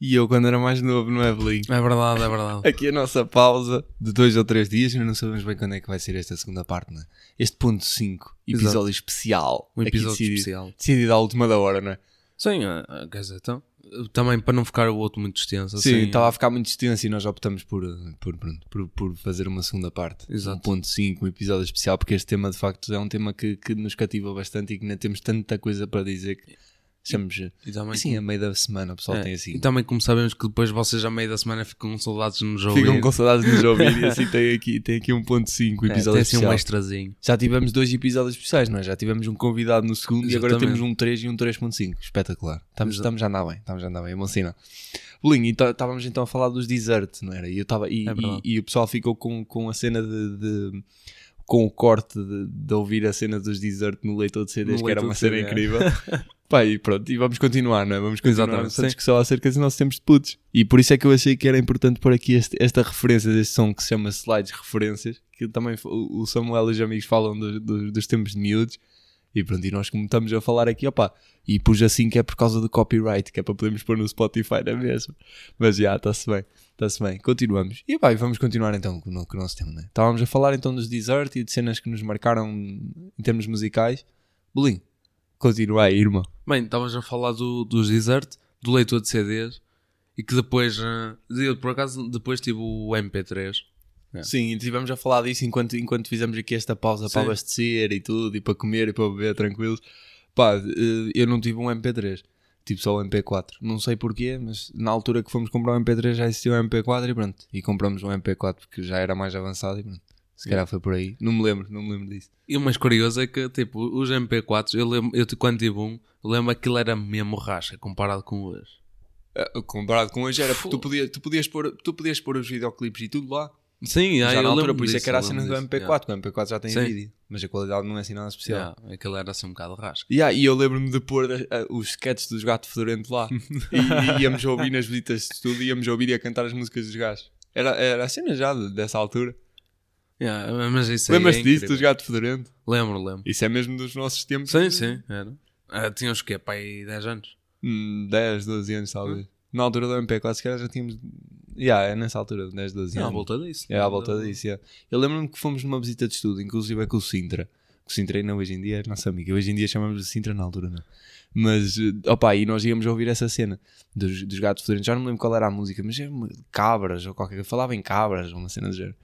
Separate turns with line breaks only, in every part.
E eu quando era mais novo, não é, Belinho?
É verdade, é verdade.
Aqui a nossa pausa de dois ou três dias, ainda não sabemos bem quando é que vai ser esta segunda parte, não é? Este ponto 5, episódio
Exato.
especial.
Um episódio
decidido,
especial.
Decidido à última da hora, não é?
Sim, eh, quer dizer, então, também para não ficar o outro muito extenso.
Sim,
assim,
estava a ficar muito extenso e nós optamos por, eh, por, pronto, por, por fazer uma segunda parte.
Exato.
Um ponto 5, um episódio especial, porque este tema de facto é um tema que, que nos cativa bastante e que ainda temos tanta coisa para dizer que achamos.
E também,
Assim, a meio da semana o pessoal
é,
tem assim.
E também, como sabemos que depois vocês, a meio da semana, ficam de nos ouvir.
Ficam com saudades de nos ouvir e assim tem aqui, tem aqui um ponto 5,
É,
episódio
tem assim um extrazinho.
Já tivemos dois episódios especiais, não é? Já tivemos um convidado no segundo e agora
Exatamente.
temos um 3 e um 3.5. Espetacular. Estamos,
Exato.
estamos a andar bem, estamos a andar bem, é bom sinal. Bolinho, então, estávamos então a falar dos desserts, não era? E, eu tava, e,
É
e, e o pessoal ficou com, com a cena de. de- com o corte de, de ouvir a cena dos desserts no leitor de CDs,
No
que era uma cena
é.
incrível. Pá, e pronto, e vamos continuar, não é? Vamos continuar
Exatamente,
essa discussão acerca dos nossos tempos de putos. E por isso é que eu achei que era importante pôr aqui este- esta referência deste som que se chama Slides Referências, que também o Samuel e os amigos falam do- do- dos tempos de miúdos. E pronto, e nós como estamos a falar aqui, opá, e pus assim que é por causa do copyright, que é para podermos pôr no Spotify na mesma. Mas já, está-se bem, está-se bem. Continuamos. E e vamos continuar então com com o nosso tema, né? Estávamos a falar então dos desert e de cenas que nos marcaram em termos musicais. Bolinho, continua aí, irmão.
Bem, estavas a falar do, dos desert, do leitor de CDs, e que depois, eh, eu por acaso, depois tive o MP3. É.
Sim, e estivemos a falar disso enquanto, enquanto fizemos aqui esta pausa para
Sim.
abastecer e tudo, e para comer e para beber tranquilos. Pá, eh, eu não tive um MP3, tive só o MP4. Não sei porquê, mas na altura que fomos comprar um MP3 já existia um MP4 e pronto. E compramos um MP4 porque já era mais avançado e pronto. Se calhar foi por aí. Não me lembro, não me lembro disso.
E o mais curioso é que, tipo, os MP4s, eu, lembro, eu quando tive um, lembro que aquilo era mesmo rasca comparado com hoje.
Eh, comparado com hoje era porque tu podias, tu, podias pôr, tu podias pôr os videoclipes e tudo lá.
Sim,
já
ah,
na altura, por isso é que era a cena do
lembro
MP4,
disso,
que o MP4 já tem
Sim.
vídeo. Mas a qualidade não é assim nada especial.
yeah. Yeah, aquilo era assim um bocado rasca.
Yeah, e eu lembro-me de pôr uh, os sketches dos gatos fedorento lá e, e íamos ouvir nas visitas de estudo, íamos ouvir e a cantar as músicas dos gajos. Era, era a cena já de- dessa altura.
Yeah, mas isso aí
Lembras-te
é
disso, dos gatos fedorento?
Lembro, lembro.
Isso é mesmo dos nossos tempos.
Sim, sim, era. Ah, tinha os quê? Pai, 10 anos?
Hum, 10, 12 anos talvez. Na altura do MP4, se calhar já tínhamos. Yeah, é nessa altura, 10, 12
É, à
anos.
volta disso.
É à volta disso, yeah. Eu lembro-me que fomos numa visita de estudo, inclusive é com o Sintra. O Sintra ainda hoje em dia é nossa amiga. Hoje em dia chamamos de Sintra na altura, não. Mas, eh, opa, e nós íamos ouvir essa cena dos, dos gatos fedorentos. Já não me lembro qual era a música, mas era uma- cabras ou qualquer coisa. Falava em cabras uma cena do género.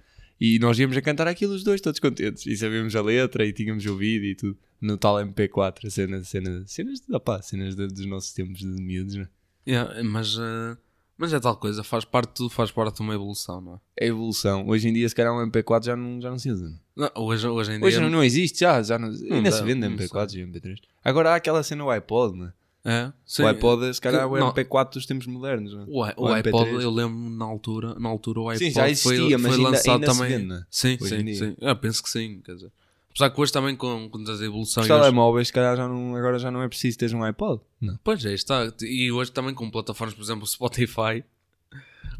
E nós íamos a cantar aquilo os dois, todos contentes. E sabíamos a letra e tínhamos ouvido e tudo. No tal MP4, a cena, cena, cenas, opa, cenas de- dos nossos tempos de miúdos, não é?
Yeah, mas, ah, mas é tal coisa, faz parte, faz parte de uma evolução, não é?
É evolução. Hoje em dia, se calhar, um MP4 já não, já não se usa. não é?
Não, hoje, hoje em dia.
Hoje não, não existe, já, já não, ainda
dá,
se vende
não
MP4 e MP3. Agora há aquela cena o iPod, né?
É, sim.
o iPod, se calhar, é o
Não.
MP4 dos tempos modernos, né?
O, i-
o
o iPod,
MP3.
eu lembro na altura, na altura o iPod
Sim, já existia,
foi,
mas
foi
ainda-
lançado
ainda se
também.
vende, né?
Sim,
Hoje
sim, sim. Eu penso que sim, quer dizer. Apesar que hoje também com, com as evoluções.
Os telemóveis, se calhar, já não, agora já não é preciso teres um iPod. Não.
Pois é, está. E hoje também com plataformas, por exemplo, Spotify.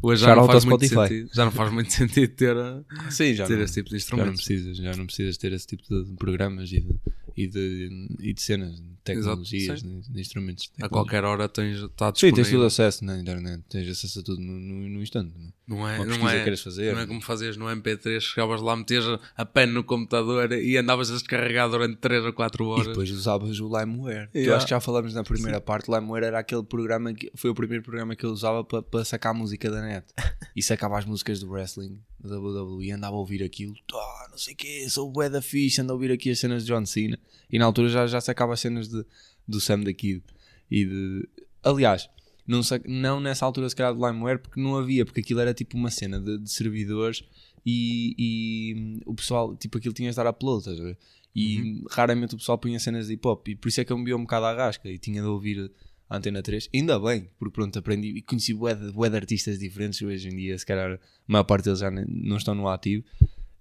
Hoje já não, faz muito
Spotify.
sentido, já não faz muito sentido ter, a-
Sim, já
ter
não,
esse tipo de
já não
instrumentos.
precisas, já não precisas ter esse tipo de programas e de, e de, e de cenas, tecnologias,
sim.
de, de instrumentos. de
A qualquer hora tens, está
Sim,
disponível.
tens tudo acesso na internet, tens acesso a tudo no, no, no instante. Não, é?
Não é, não é,
que fazer.
não é como fazias no MP3, chegavas lá, metias a pen no computador e andavas a descarregar durante 3 ou 4
E
horas.
depois usavas o LimeWare. Eu
Yeah.
acho que já falamos na primeira parte. O LimeWare era aquele programa que foi o primeiro programa que eu usava para, para sacar música da net. E sacava as músicas do wrestling, da WWE, andava a ouvir aquilo. Ah, não sei o que, sou bué da fixe, ando a ouvir aqui as cenas de John Cena. E na altura já, já sacava as cenas de, do Sam da Kid. E de... Aliás, não, não nessa altura se calhar do LimeWare, porque não havia, porque aquilo era tipo uma cena de, de servidores e, e, hum, o pessoal, tipo aquilo tinha de dar upload, estás a ver? E raramente o pessoal punha cenas de hip hop, e por isso é que eu me via um bocado à rasca e tinha de ouvir a Antena 3. Ainda bem, porque pronto, aprendi e conheci bué de, de artistas diferentes. Hoje em dia, se calhar, a maior parte deles já não estão no ativo.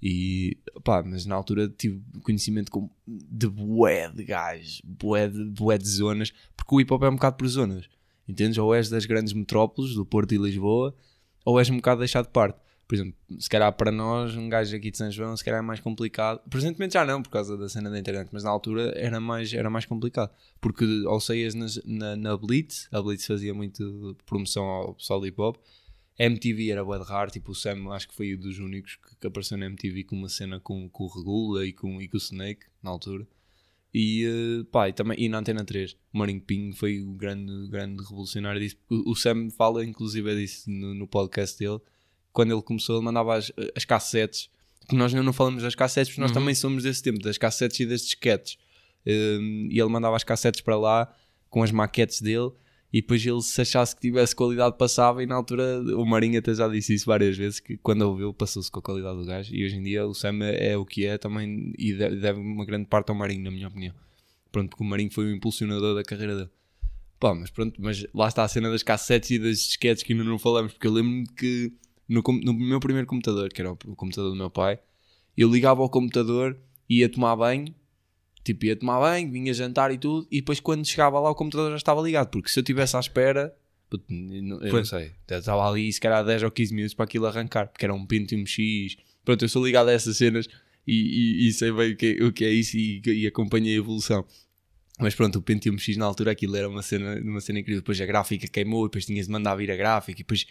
E pá, mas na altura tive conhecimento com, de bué de gajos, bué de, bué de zonas, porque o hip hop é um bocado por zonas, entendes? Ou és das grandes metrópoles, do Porto e Lisboa, ou és um bocado deixado de parte. Por exemplo, se calhar para nós, um gajo aqui de São João, se calhar é mais complicado. Presentemente já não, por causa da cena da internet, mas na altura era mais, era mais complicado. Porque ao saías nas- na, na Blitz, a Blitz fazia muito promoção ao pessoal de hip hop. MTV era bué de raro, tipo o Sam acho que foi um dos únicos que, que apareceu na MTV com uma cena com, com o Regula e com, e com o Snake na altura. E, eh, pá, e, também, e na Antena 3, o Marinho Pinho foi o grande, grande revolucionário disso. O, o Sam fala inclusive disso no, no podcast dele. Quando ele começou, ele mandava as, as cassetes. Que nós não falamos das cassetes, porque nós
Uhum.
também somos desse tempo, das cassetes e das disquetes. Um, e ele mandava as cassetes para lá com as maquetes dele. E depois ele, se achasse que tivesse qualidade, passava. E na altura, o Marinho até já disse isso várias vezes: que quando ouviu, passou-se com a qualidade do gajo. E hoje em dia, o Sam é, o que é também. E deve, uma grande parte ao Marinho, na minha opinião. Pronto, porque o Marinho foi o impulsionador da carreira dele. Pá, mas pronto, mas lá está a cena das cassetes e das disquetes que ainda não falamos. Porque eu lembro-me que no, no meu primeiro computador, que era o, o computador do meu pai, eu ligava ao computador, ia tomar banho, tipo, ia tomar banho, vinha jantar e tudo, e depois quando chegava lá o computador já estava ligado, porque se eu estivesse à espera, puto, eu não, eu não
Pois.
sei, eu estava ali se calhar 10 ou 15 minutos para aquilo arrancar, porque era um Pentium X, pronto, eu sou ligado a essas cenas e, e- e sei bem o que, é- o que é isso e, e acompanhei a evolução. Mas pronto, o Pentium X na altura aquilo era uma cena, uma cena incrível. Depois a gráfica queimou, e depois tinhas de mandar vir a gráfica, e depois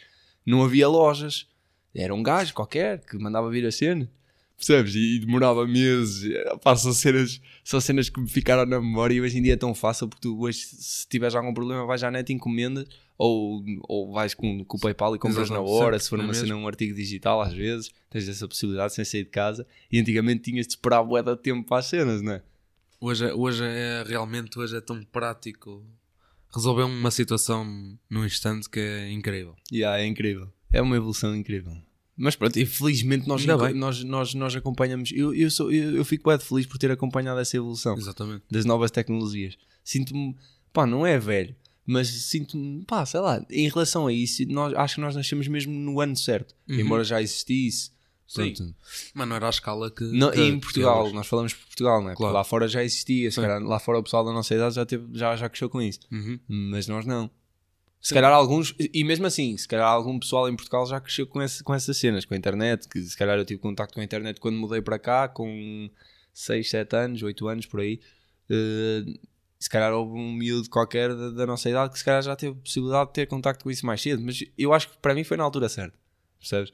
não havia lojas. Era um gajo qualquer que mandava vir a cena. Percebes? E, e demorava meses. Pá, são, cenas, são cenas que me ficaram na memória e hoje em dia é tão fácil porque tu hoje, se tiveres algum problema, vais à net, encomendas ou, ou vais com, com o PayPal e compras
Exato,
na hora.
sempre,
se for uma cena,
mesmo?
um artigo digital, às vezes tens essa possibilidade sem sair de casa. E antigamente tinhas de esperar bué de tempo para as cenas, não é?
Hoje, é- hoje é realmente hoje é tão prático resolver uma situação num instante que é incrível.
Yeah, é incrível. É uma evolução incrível. Mas pronto, e felizmente nós, nós, nós, nós acompanhamos. Eu, eu, sou, eu, eu fico bem feliz por ter acompanhado essa evolução
Exatamente.
das novas tecnologias. Sinto-me, pá, não é velho, mas sinto-me, pá, sei lá, em relação a isso, nós, acho que nós nascemos mesmo no ano certo,
Uhum.
embora já existisse.
Sim.
Pronto.
Mas não era a escala que.
Não,
que-
em Portugal, nós falamos por Portugal, não é? Porque
Claro.
lá fora já existia, se calhar lá fora o pessoal da nossa idade já, teve, já, já cresceu com isso.
Uhum.
mas nós não. Se calhar alguns, e mesmo assim, se calhar algum pessoal em Portugal já cresceu com, esse, com essas cenas, com a internet, que se calhar eu tive contacto com a internet quando mudei para cá, com 6, 7 anos, 8 anos, por aí. Eh, se calhar houve um miúdo qualquer da, da nossa idade que se calhar já teve possibilidade de ter contacto com isso mais cedo, mas eu acho que para mim foi na altura certa, percebes?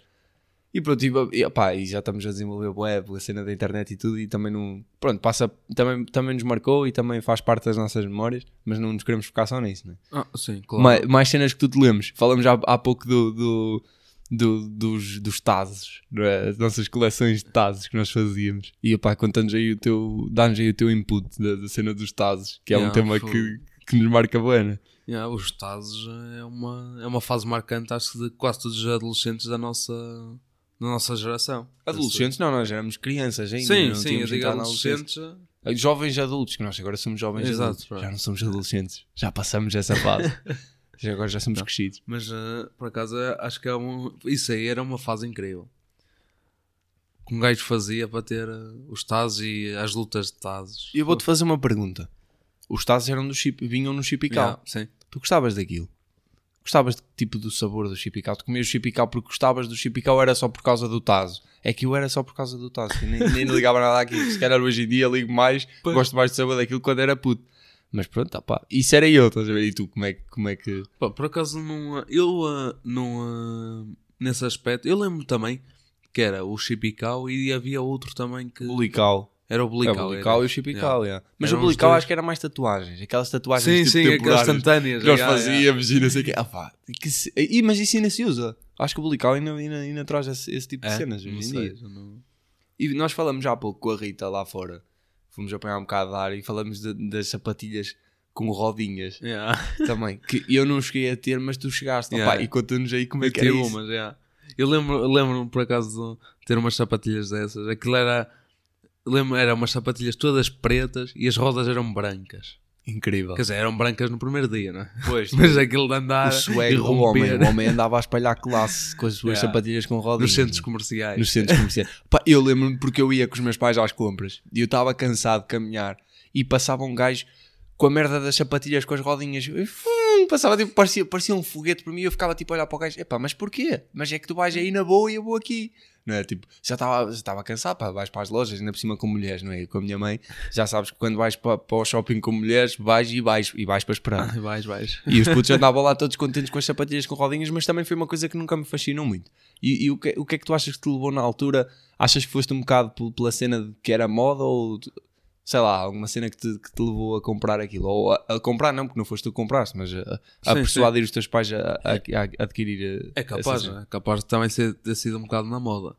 E pronto, e, opá, e já estamos a desenvolver o web, a cena da internet e tudo, e também não. Pronto, passa, também, também nos marcou e também faz parte das nossas memórias, mas não nos queremos focar só nisso, né?
Ah, sim, claro.
Mais, mais cenas que tu te lembres. Falamos há, há pouco do, do, do- dos, dos tazos, não é? as nossas coleções de tazos que nós fazíamos. E opá, conta-nos aí o teu, dá-nos aí o teu input da, da cena dos tazos, que é um
Yeah,
tema
foi.
que, que nos marca bem, né?
Yeah, os Tazos é uma, é uma fase marcante, acho que de quase todos os adolescentes da nossa, da nossa geração.
Adolescentes, não, nós éramos crianças ainda.
Sim,
não
sim, eu digo
na
adolescentes.
Jovens adultos, que nós agora somos jovens
Exato,
adultos.
pronto.
Já não somos adolescentes. Já passamos essa fase. já, agora já somos crescidos.
Mas eh, por acaso acho que é um, isso aí era uma fase incrível. Que um gajo fazia para ter eh, os Tazos e as lutas de Tazos.
E eu vou-te fazer uma pergunta. Os tazos eram do chip, vinham no chipical.
Yeah, sim.
Tu gostavas daquilo? Gostavas de, tipo do sabor do chipical? Tu comias chipical porque gostavas do chipical ou era só por causa do tazo? É que eu era só por causa do tazo. Eu nem, nem ligava nada àquilo. Se calhar hoje em dia ligo mais,
Pois.
gosto mais de saber daquilo quando era puto. Mas pronto, tá pá. Isso era eu, estás a ver? E tu, como é, que- como é que.
Pá, por acaso não. Eu eh, não. eh, nesse aspecto, eu lembro também que era o Chipical e havia outro também que.
Bulical.
Era o
É,
Bulical.
o bulical e o chipical, yeah. Mas
Eram
o bulical acho que era mais tatuagens. Aquelas tatuagens
Sim,
tipo
sim, aquelas instantâneas.
que
yeah.
fazíamos e não sei o quê. Ah, pá, que se- e, mas isso ainda se usa. Acho que o bulical ainda, ainda, ainda traz esse, esse tipo de
É?
cenas
Não
hoje em
sei,
dia.
já não-
E nós falamos já há pouco com a Rita lá fora. Fomos apanhar um bocado de ar e falamos de- das sapatilhas com rodinhas
Yeah.
também. Que eu não cheguei a ter, mas tu chegaste.
Yeah.
Opá, e conta-nos aí como é que
tive
isso.
umas, yeah. Eu lembro, lembro por acaso de ter umas sapatilhas dessas. Aquilo era. Lembro, eram umas sapatilhas todas pretas e as rodas eram brancas.
Incrível.
Quer dizer, eram brancas no primeiro dia, não é?
Pois,
Mas aquilo de andar
o swag
e
do homem. O homem andava a espalhar classe com as suas
Yeah.
sapatilhas com rodinhas.
nos centros comerciais.
nos centros comerciais. Pá, eu lembro-me porque eu ia com os meus pais às compras e eu estava cansado de caminhar e passava um gajo com a merda das sapatilhas com as rodinhas. Tum, passava tipo, parecia, parecia um foguete para mim e eu ficava tipo a olhar para o gajo. Epá, mas porquê? Mas é que tu vais aí na boa e eu vou aqui. Não é? Tipo, já estava já estava cansado, pá, vais para as lojas, ainda por cima com mulheres, não é? Com a minha mãe, já sabes que quando vais para, para o shopping com mulheres, vais e vais, e vais para esperar.
Vais, vais.
E os putos andavam lá todos contentes com as sapatilhas com rodinhas, mas também foi uma coisa que nunca me fascinou muito. E, e o, que, o que é que tu achas que te levou na altura? Achas que foste um bocado pela cena de que era moda ou sei lá, alguma cena que te, que te levou a comprar aquilo? Ou a, a comprar, não, porque não foste tu que compraste, mas a, a
Sim,
persuadir os teus pais a, a- a adquirir.
É
essa
capaz, é capaz de também ser, ter sido um bocado na moda.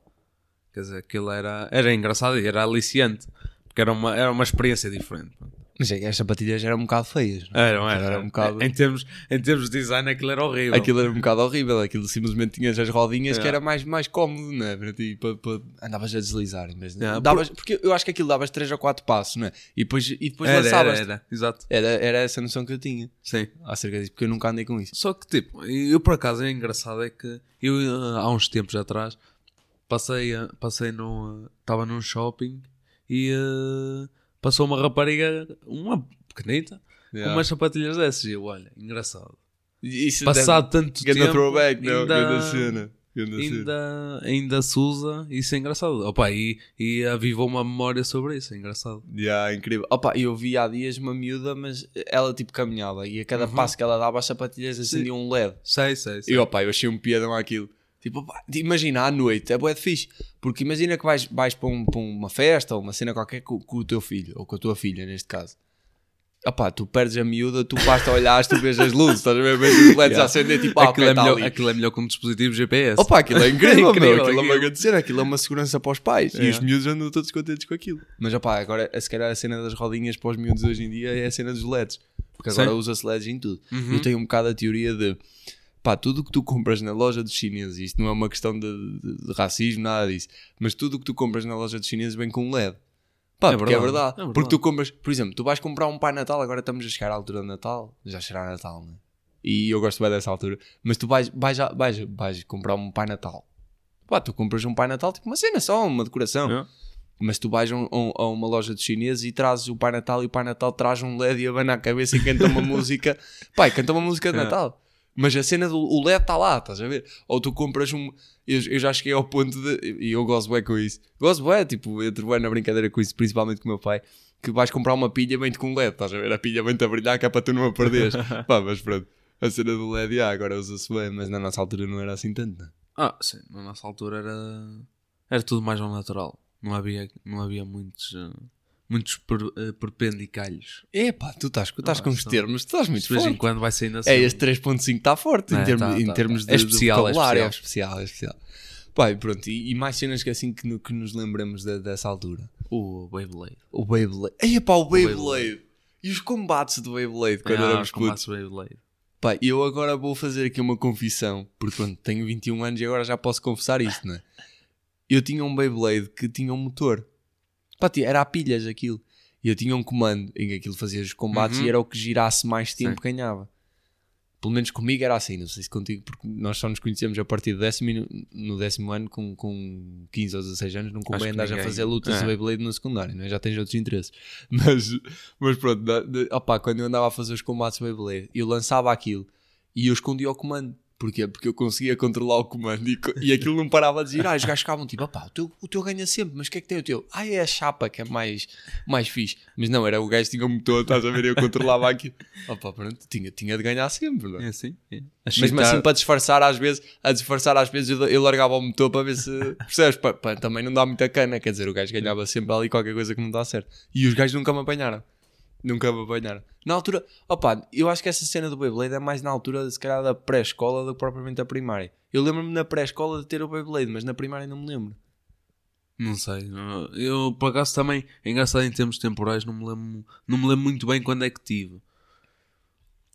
Quer dizer, aquilo era, era engraçado e era aliciante. Porque era uma, era uma experiência diferente.
Mas é que as sapatilhas eram um bocado feias. não é?
Era, era,
Era um bocado-
Em termos, em termos de design, aquilo era horrível.
Aquilo era um bocado horrível, aquilo simplesmente tinhas as rodinhas que
É.
era mais, mais cómodo, não é? Para ti, para, para- andavas a deslizar, mas
É,
davas, porque eu acho que aquilo davas 3 ou 4 passos, não é? E depois, e depois
era, era,
lançavas.
era, exato.
Era, era essa noção que eu tinha
Sim.
acerca disso, porque eu nunca andei com isso.
Só que, tipo, eu por acaso é engraçado é que eu eh, há uns tempos atrás passei, eh, passei num. Estava num shopping e eh, passou uma rapariga, uma pequenita, com umas sapatilhas dessas. E eu, olha, engraçado.
Isso
Passado tanto tempo.
Throwback, não?
ainda,
cena.
Ainda, ainda se usa, isso é engraçado. Opa, e, e avivou uma memória sobre isso, é engraçado.
Yeah, incrível. Opa, eu vi há dias uma miúda, mas ela tipo caminhava e a cada
Uhum.
passo que ela dava as sapatilhas acendiam um LED.
Sei, sei, sei.
E opa, eu achei um piadão àquilo. Tipo, imagina à noite, é bué de fixe. Porque imagina que vais, vais para, um- para uma festa ou uma cena qualquer com, com o teu filho, ou com a tua filha, neste caso. Opá, tu perdes a miúda, tu basta olhar, tu vês as luzes, estás a ver? Vês os LEDs a acender, tipo, ah,
aquilo, é melhor,
ali.
aquilo é melhor como dispositivo GPS.
Opa, aquilo é incrível,
Incrível,
meu. Aquilo é uma
aquilo.
grande cena, aquilo é uma segurança para os pais. E
É.
os miúdos andam todos contentes com aquilo. Mas opá, agora, se calhar a cena das rodinhas para os miúdos hoje em dia é a cena dos LEDs. Porque agora usa-se LEDs em tudo.
Uhum.
Eu tenho um bocado a teoria de pá, tudo o que tu compras na loja dos chineses, isto não é uma questão de, de- de racismo, nada disso, mas tudo o que tu compras na loja dos chineses vem com um LED. Pá,
É
porque é
verdade, é verdade.
Porque tu compras, por exemplo, tu vais comprar um Pai Natal, agora estamos a chegar à altura de Natal, já será Natal, né? E eu gosto bem dessa altura, mas tu vais, vais, vais, vais comprar um Pai Natal. Pá, tu compras um Pai Natal, tipo uma cena só, uma decoração.
É.
Mas tu vais a, um- a uma loja de chineses e trazes o Pai Natal e o Pai Natal traz um LED e abana a cabeça e canta uma música. Pai, canta uma música de
É.
Natal. Mas a cena do LED está lá, estás a ver? Ou tu compras um. Eu, eu já cheguei ao ponto de. E eu gosto bem com isso. Gosto bem, tipo, entro bem na brincadeira com isso, principalmente com o meu pai. Que vais comprar uma pilha bem com LED, estás a ver? A pilha vem-te a brilhar que é para tu não a perderes. Pá, mas pronto. A cena do LED, ah, agora usa-se bem, mas na nossa altura não era assim tanto. não.
Ah, sim, na nossa altura era, era tudo mais ao natural. Não havia, não havia muitos, eh, muitos per, eh, perpendicalhos.
Epá, tu estás, tu estás
Ah,
com os termos, tu estás muito
De vez em
forte.
quando vai saindo assim.
É, este 3.5 está forte em,
É,
termos,
tá,
em
tá,
termos
tá.
de,
É
de
especial, é
vocabulário.
especial.
É especial, é especial. Pá, e pronto, e, e mais cenas que assim que, no- que nos lembramos da- dessa altura.
O Beyblade.
O Beyblade. Ei, pá, o Beyblade.
Beyblade.
E os combates do Beyblade quando
Ah,
éramos
os combates
putos.
Beyblade.
Pá, eu agora vou fazer aqui uma confissão, porque pronto, tenho 21 anos e agora já posso confessar isto, não é? Eu tinha um Beyblade que tinha um motor. Pá, era a pilhas aquilo. E eu tinha um comando em que aquilo fazia os combates
Uhum.
e era o que girasse mais tempo
Sim.
ganhava. Pelo menos comigo era assim, não sei se contigo, porque nós só nos conhecemos a partir do décimo, no- no décimo ano, com, com 15 ou 16 anos, não convém andares a fazer lutas de
é.
Beyblade no secundário, não é? já tens outros interesses. Mas, mas pronto, da- de- opá, quando eu andava a fazer os combates de Beyblade, eu lançava aquilo e eu escondia o comando. Porquê? Porque eu conseguia controlar o comando e, e aquilo não parava de girar. Os gajos ficavam tipo, opá, o teu, o teu ganha sempre, mas o que é que tem o teu? Ah, é a chapa que é mais, mais fixe. Mas não, era o gajo que tinha um motor, estás a ver? Eu controlava aquilo. Opá, pronto, tinha, tinha de ganhar sempre, não é?
É assim? É.
Mesmo assim, para disfarçar às vezes, a disfarçar às vezes, eu, eu largava o motor para ver se. Percebes? Pa- pa- também não dá muita cana, quer dizer, o gajo ganhava sempre ali qualquer coisa que não dá certo. E os gajos nunca me apanharam. Nunca me apanharam. Na altura, opa, eu acho que essa cena do Beyblade é mais na altura, se calhar, da pré-escola do que propriamente da primária. Eu lembro-me na pré-escola de ter o Beyblade, mas na primária não me lembro.
Não sei. Eu, por acaso, também, é engraçado em termos temporais, não me lembro, não me lembro muito bem quando é que tive.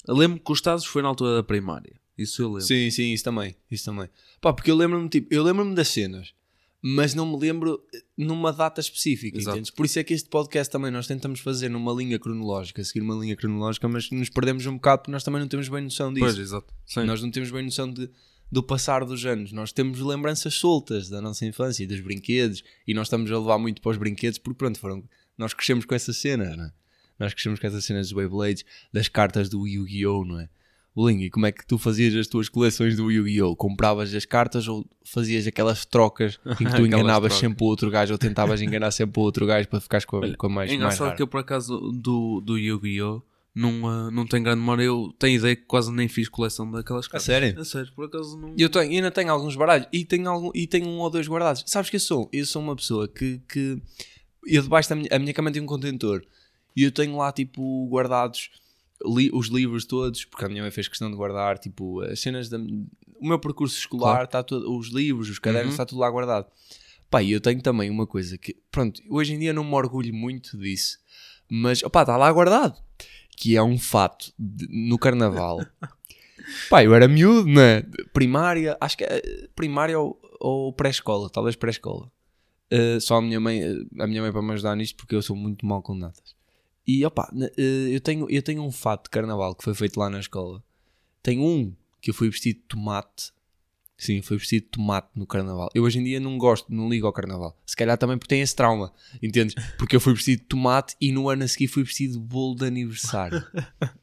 Eu lembro que os Estados foi na altura da primária. Isso eu lembro.
Sim, sim, isso também. Isso também. Pá, porque eu lembro-me, tipo, eu lembro-me das cenas, mas não me lembro eh, numa data específica,
Exato.
entendes? Por isso é que este podcast também nós tentamos fazer numa linha cronológica, seguir uma linha cronológica, mas nos perdemos um bocado porque nós também não temos bem noção disso.
Pois, exato. Sim.
Nós não temos bem noção de, do passar dos anos. Nós temos lembranças soltas da nossa infância e dos brinquedos e nós estamos a levar muito para os brinquedos porque pronto, foram, nós crescemos com essas cenas, não é? Nós crescemos com essas cenas dos Beyblades, das cartas do Yu-Gi-Oh, não é? Bolinho, e como é que tu fazias as tuas coleções do Yu-Gi-Oh? Compravas as cartas ou fazias aquelas trocas em que tu enganavas sempre o outro gajo ou tentavas enganar sempre o outro gajo para ficares com a, com a mais,
É
mais
engraçado
rara?
que eu, por acaso, do, do Yu-Gi-Oh! Não, ah, não tenho grande memória. Eu tenho ideia que quase nem fiz coleção daquelas cartas.
sério?
A sério, por acaso não.
Eu tenho, ainda tenho alguns baralhos e tenho, algum, e tenho um ou dois guardados. Sabes que eu sou? Eu sou uma pessoa que. que eu debaixo da minha, a minha cama tem um contentor e eu tenho lá tipo guardados li- os livros todos, porque a minha mãe fez questão de guardar tipo as cenas da. O meu percurso escolar,
Claro.
está todo, os livros, os cadernos,
Uhum.
está tudo lá guardado. Pá, e eu tenho também uma coisa que, pronto, hoje em dia não me orgulho muito disso, mas opá, está lá guardado. Que é um fato de- no carnaval. Pá, eu era miúdo, né? Primária, acho que é primária ou, ou pré-escola, talvez pré-escola. Uh, só a minha mãe, a minha mãe para me ajudar nisto porque eu sou muito mal com datas. E opá, ne- uh, eu, tenho, eu tenho um fato de carnaval que foi feito lá na escola. Tenho um que eu fui vestido de tomate. Sim, foi vestido de tomate no carnaval. Eu hoje em dia não gosto, não ligo ao carnaval. Se calhar também porque tem esse trauma, entendes? Porque eu fui vestido de tomate e no ano a seguir fui vestido de bolo de aniversário.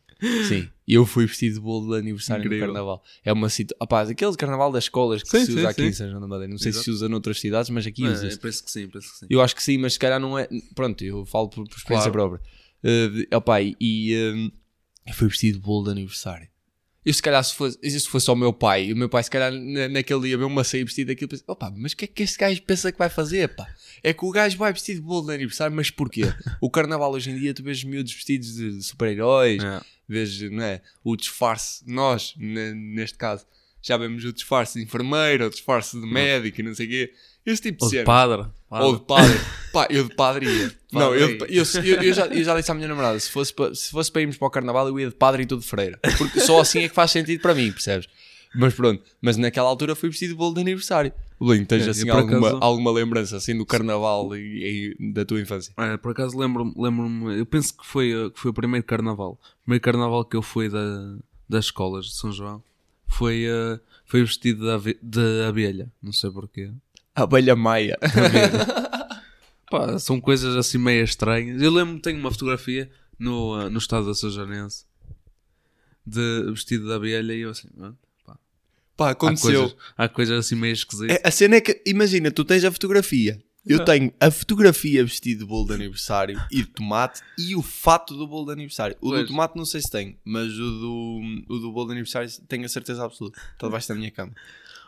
Sim, eu fui vestido de bolo de aniversário
Incrível.
no carnaval. É uma situação. Rapaz, aquele carnaval das escolas que
Sim,
se
sim,
usa aqui
sim.
em São João da Madeira. Não sei
Exato.
se se usa noutras cidades, mas aqui usa-se.
penso que sim, penso que sim.
Eu acho que sim, mas se calhar não é. Pronto, eu falo por, por experiência própria. Uh, opa, e um, eu fui vestido de bolo de aniversário. Eu se calhar se fosse, se fosse só o meu pai, o meu pai se calhar na- naquele dia mesmo a sair vestido daquilo, pensei, opa, mas o que é que este gajo pensa que vai fazer, pá? É que o gajo vai vestido de bolo de aniversário, mas porquê? o carnaval hoje em dia tu vês miúdos vestidos de super-heróis,
É.
vês, não é? O disfarce, nós, ne- neste caso, já vemos o disfarce de enfermeiro, o disfarce de médico não sei o quê. Esse tipo de
Ou de
cena.
padre.
Ou de padre. Pá, eu de padre ia. Não, eu, de eu, eu, eu já, eu já disse à minha namorada: se fosse, para, se fosse para irmos para o carnaval, eu ia de padre e tudo de freira. Porque só assim é que faz sentido para mim, percebes? Mas pronto, mas naquela altura fui vestido de bolo de aniversário. Linho, tens
É,
assim alguma,
acaso-
alguma lembrança assim do carnaval e, e da tua infância?
É, por acaso lembro-me, lembro-me, eu penso que foi, que foi o primeiro carnaval. O primeiro carnaval que eu fui da, das escolas de São João foi, uh, foi vestido de, ave- de abelha. Não sei porquê.
Abelha maia.
Pá, são coisas assim meio estranhas. Eu lembro que tenho uma fotografia no, uh, no estado da Sojanense de vestido de abelha e eu assim, pá,
Pá,
há,
aconteceu.
coisas, há coisas assim meio esquisitas.
É, a cena é que, imagina, tu tens a fotografia. Eu tenho a fotografia vestido de bolo de aniversário e de tomate e o fato do bolo de aniversário. O do
Pois.
tomate não sei se tem, mas o do, o do bolo de aniversário tenho a certeza absoluta. Está debaixo da minha cama.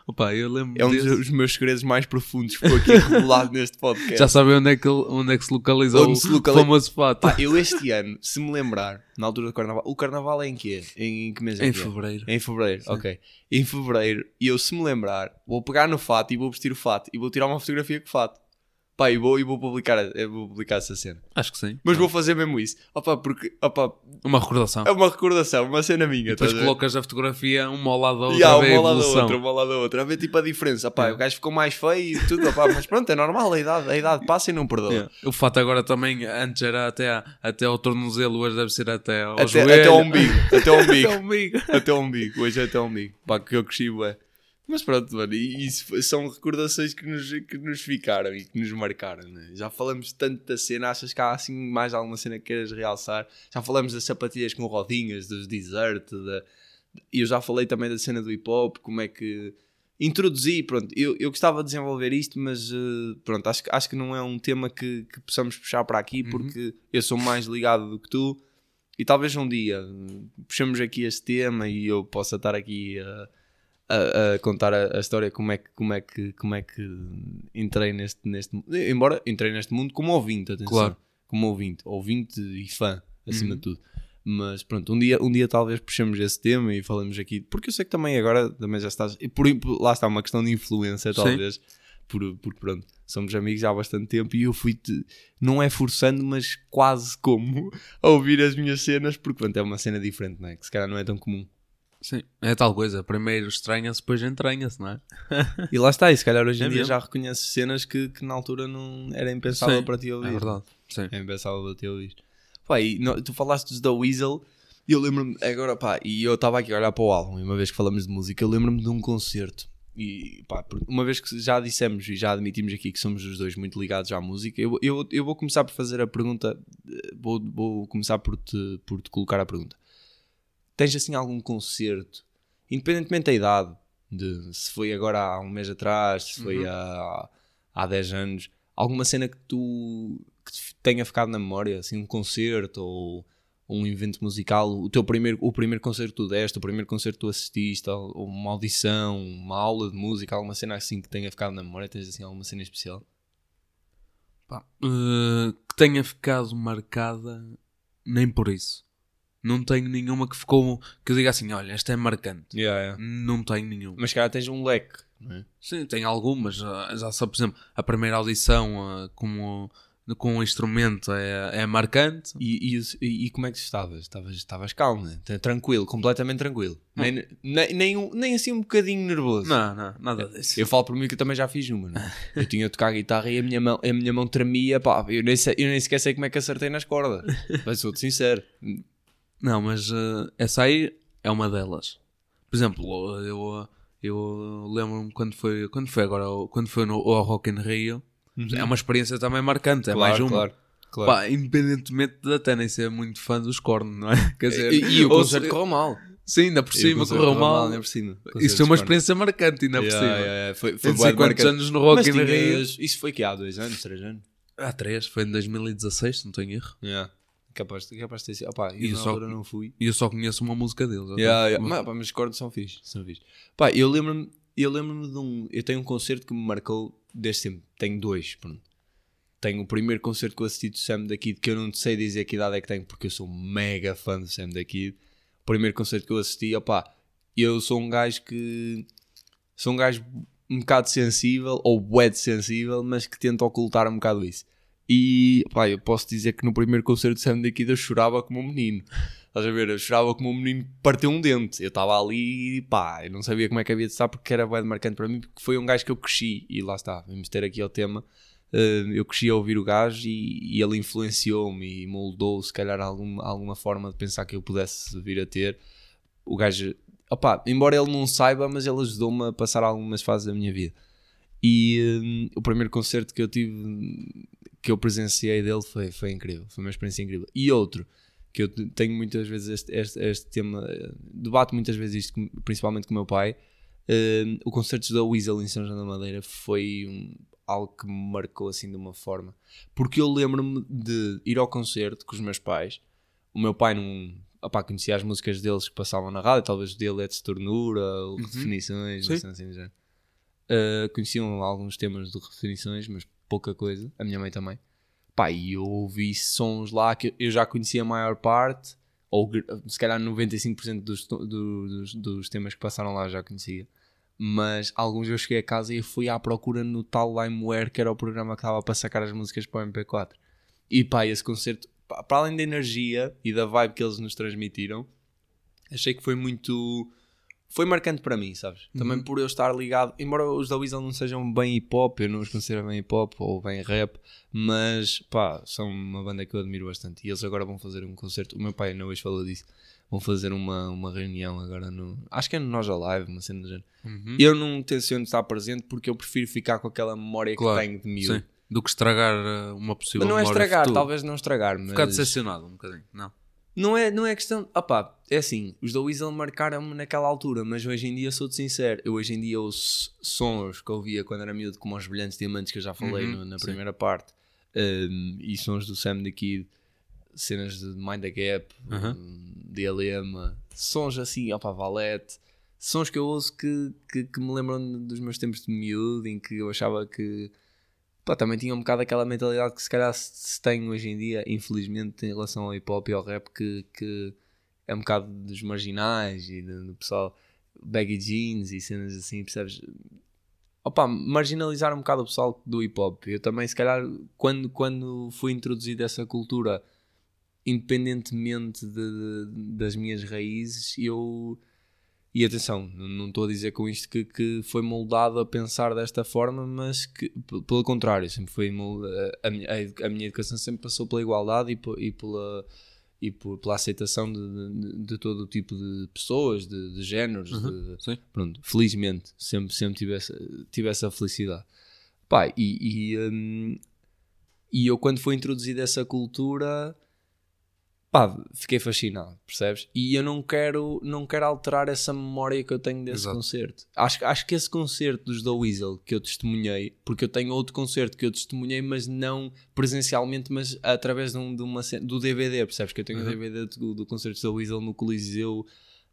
Opa, eu lembro
É um
desse-
dos meus segredos mais profundos. Ficou aqui revelado neste podcast.
Já sabem onde é que, onde é que se localiza
Onde
o
se localiza-
famoso fato.
Pá, eu este ano, se me lembrar, na altura do carnaval, o carnaval é em quê? Em que mês é
em
que é?
fevereiro.
Em fevereiro, ok. Em fevereiro, e eu se me lembrar, vou pegar no fato e vou vestir o fato e vou tirar uma fotografia com o fato. Pá, e vou, e vou, publicar, eu vou publicar essa cena.
Acho que sim.
Mas vou fazer mesmo isso. Opa, porque opa,
Uma recordação.
é uma recordação, uma cena minha.
Depois
estás a ver?
colocas a fotografia uma ao lado da outra.
E
ver
uma ao lado da outra, uma ao lado da outra. A ver tipo a diferença. Pá,
É.
o gajo ficou mais feio e tudo. Opá, mas pronto, é normal. A idade, a idade passa e não perdoa.
Yeah. O fato agora também, antes era até, a- até ao tornozelo, hoje deve ser até ao
Até,
joelho.
até ao umbigo. Até ao
Até
umbigo.
ao umbigo.
até ao umbigo. Hoje é até ao umbigo. Pá, que eu cresci, ué. Mas pronto, mano, e isso são recordações que nos, que nos ficaram e que nos marcaram. Né? Já falamos tanto da cena, achas que há assim mais alguma cena que queiras realçar? Já falamos das sapatilhas com rodinhas, dos desert, da... e eu já falei também da cena do hip hop, como é que introduzi, pronto, eu, eu gostava de desenvolver isto, mas eh, pronto, acho, que- acho que não é um tema que, que possamos puxar para aqui, porque eu sou mais ligado do que tu, e talvez um dia eh, puxemos aqui este tema e eu possa estar aqui a, a- a contar a, a história como é que como é que como é que entrei neste neste embora entrei neste mundo como ouvinte atenção
Claro.
como ouvinte ouvinte e fã acima
Uhum.
de tudo mas pronto um dia um dia talvez puxemos esse tema e falamos aqui porque eu sei que também agora também já estás e por, lá está uma questão de influência
Sim.
talvez por, por pronto somos amigos há bastante tempo e eu fui te, não é forçando mas quase como a ouvir as minhas cenas porque pronto é uma cena diferente não é que se calhar não é tão comum
Sim, é tal coisa. Primeiro estranha-se, depois entranha-se, não é?
E lá está, e se calhar hoje em
É
dia
mesmo.
já reconheces cenas que, que na altura não era impensável
Sim,
para ti ouvir.
É verdade. Sim.
É impensável para ti ouvir. Pá, e no- tu falaste da Weasel e eu lembro-me, agora pá, e eu estava aqui a olhar para o álbum e uma vez que falamos de música, eu lembro-me de um concerto. E pá, uma vez que já dissemos e já admitimos aqui que somos os dois muito ligados à música, eu, eu, eu vou começar por fazer a pergunta, eh, vou, vou começar por te, por te colocar a pergunta. Tens assim algum concerto, independentemente da idade, de se foi agora há um mês atrás, se foi
Uhum.
há, há 10 anos, alguma cena que tu que te tenha ficado na memória, assim, um concerto ou um evento musical, o teu primeiro, o primeiro concerto que tu deste, o primeiro concerto que tu assististe, ou uma audição, uma aula de música, alguma cena assim que tenha ficado na memória, tens assim alguma cena especial?
Pá, eh, que tenha ficado marcada, nem por isso. Não tenho nenhuma que ficou. que eu diga assim: olha, esta é marcante.
Yeah, yeah.
Não tenho nenhuma.
Mas cara tens um leque, é?
Sim, tem algumas. Já só, por exemplo, a primeira audição ah, como, com um instrumento é, é marcante.
E, e, e- como é que estavas? Estavas, estavas calmo, né? Tranquilo, completamente tranquilo. Nem, nem, nem, um- nem assim um bocadinho nervoso.
Não, não, nada disso.
Eu falo por mim que eu também já fiz uma, né? Eu tinha a tocar guitarra e a minha mão, a minha mão tremia, pá, eu nem, sei, eu nem sequer sei como é que acertei nas cordas. Mas sou-te sincero.
Não, mas ah, essa aí é uma delas. Por exemplo, eu, eu lembro-me quando foi, quando foi agora, quando foi no, ao Rock in Rio. É uma experiência também marcante, é
Claro,
mais uma.
claro, claro.
Pá, independentemente de até nem ser muito fã dos cornos, não é? Quer dizer,
e, e o concerto correu mal.
Sim, ainda por cima correu mal.
ainda por cima.
Isso foi uma
de corno.
experiência marcante, ainda por
Yeah,
cima.
yeah. Foi, foi
Não sei quantos
marcante.
anos no Rock in Rio.
Isso foi que há dois anos, três anos?
Há três, foi em 2016, se não tenho erro.
Yeah. Capaz, capaz de ter sido. Opá,
E
eu na
só-
altura não fui.
E eu só conheço uma música deles.
Yeah, yeah.
Mas-
Mas, pá, mas os cordas são fixe, são fixe. Pá, eu lembro-me eu lembro de um. Eu tenho um concerto que me marcou desde sempre. Tenho dois. Pronto. Tenho o primeiro concerto que eu assisti do Sam da Kid, que eu não sei dizer que idade é que tenho, porque eu sou mega fã do Sam da Kid. O primeiro concerto que eu assisti, opá, eu sou um gajo que. Sou um gajo um bocado sensível, ou bué sensível, mas que tenta ocultar um bocado isso. E pá, eu posso dizer que no primeiro concerto do Sam da Kid eu chorava como um menino. Estás a ver? Eu chorava como um menino que parteu um dente. Eu estava ali e pá, eu não sabia como é que havia de estar porque era bem marcante para mim, porque foi um gajo que eu cresci e lá está, vamos ter aqui ao tema. Uh, eu cresci a ouvir o gajo e, e ele influenciou-me e moldou, se calhar, alguma, alguma forma de pensar que eu pudesse vir a ter. O gajo, opá, embora ele não saiba, mas ele ajudou-me a passar algumas fases da minha vida. E hum, o primeiro concerto que eu tive, que eu presenciei dele, foi, foi incrível. Foi uma experiência incrível. E outro, que eu te- tenho muitas vezes este, este, este tema, debato muitas vezes isto, principalmente com o meu pai. hum, o concerto da Weasel em São João da Madeira foi um- algo que me marcou assim de uma forma. Porque eu lembro-me de ir ao concerto com os meus pais. O meu pai não. Opá, conhecia as músicas deles que passavam na rádio, talvez o dele é de ternura, ou definições,
Sim.
não sei assim do género. Uh, conheciam alguns temas de definições, mas pouca coisa. A minha mãe também. Pá, e eu ouvi sons lá que eu já conhecia a maior parte, ou se calhar 95% dos, dos, dos temas que passaram lá já conhecia. Mas alguns eu cheguei a casa e fui à procura no tal Limeware, que era o programa que estava para sacar as músicas para o MP4. E pá, esse concerto, pá, para além da energia e da vibe que eles nos transmitiram, achei que foi muito. Foi marcante para mim, sabes? Também por eu estar ligado, embora os da Weasel não sejam bem hip hop, eu não os considero bem hip hop ou bem rap, mas pá, são uma banda que eu admiro bastante. E eles agora vão fazer um concerto. O meu pai ainda hoje falou disso. Vão fazer uma, uma reunião agora no. Acho que é no Nós Alive, uma cena do género.
Uhum.
Eu não tenciono estar presente porque eu prefiro ficar com aquela memória
Claro,
que tenho de miúdo.
Sim. Do que estragar eh, uma possível
Mas não é estragar,
futura.
talvez não estragar, mas.
Ficar decepcionado um bocadinho. Não.
Não é, não é questão. Opá, é assim, os da Weasel marcaram-me naquela altura, mas hoje em dia sou-te sincero. Eu hoje em dia ouço sons que eu ouvia quando era miúdo, como os Brilhantes Diamantes, que eu já falei
Uhum,
no- na
sim.
primeira parte, um, e sons do Sam the Kid, cenas de Mind the Gap,
Uhum.
um, de Alema, sons assim, opá, Valete, sons que eu ouço que, que, que me lembram dos meus tempos de miúdo, em que eu achava que pá, também tinha um bocado aquela mentalidade que se calhar se, se tem hoje em dia, infelizmente, em relação ao hip hop e ao rap, que, que é um bocado dos marginais e do, do pessoal baggy jeans e cenas assim, percebes? Opa, marginalizar um bocado o pessoal do hip hop. Eu também, se calhar, quando, quando fui introduzido essa cultura, independentemente de- de- das minhas raízes, eu. E atenção, não estou a dizer com isto que, que foi moldado a pensar desta forma, mas que, pelo contrário, sempre foi molda- a, minha, a a minha educação sempre passou pela igualdade e, e pela, e por- pela aceitação de, de- de todo o tipo de pessoas, de, de géneros. de-
Sim.
pronto, felizmente, sempre, sempre tive, essa, tive essa felicidade. Pá, e, e, hum, e eu, quando foi introduzida essa cultura, pá, fiquei fascinado, percebes? E eu não quero, não quero alterar essa memória que eu tenho desse
Exato.
concerto. Acho, acho que esse concerto dos The Weasel que eu testemunhei, porque eu tenho outro concerto que eu testemunhei, mas não presencialmente, mas através de, um, de uma do DVD, percebes? Que eu tenho o
Uhum.
DVD do, do concerto dos The Weasel no Coliseu,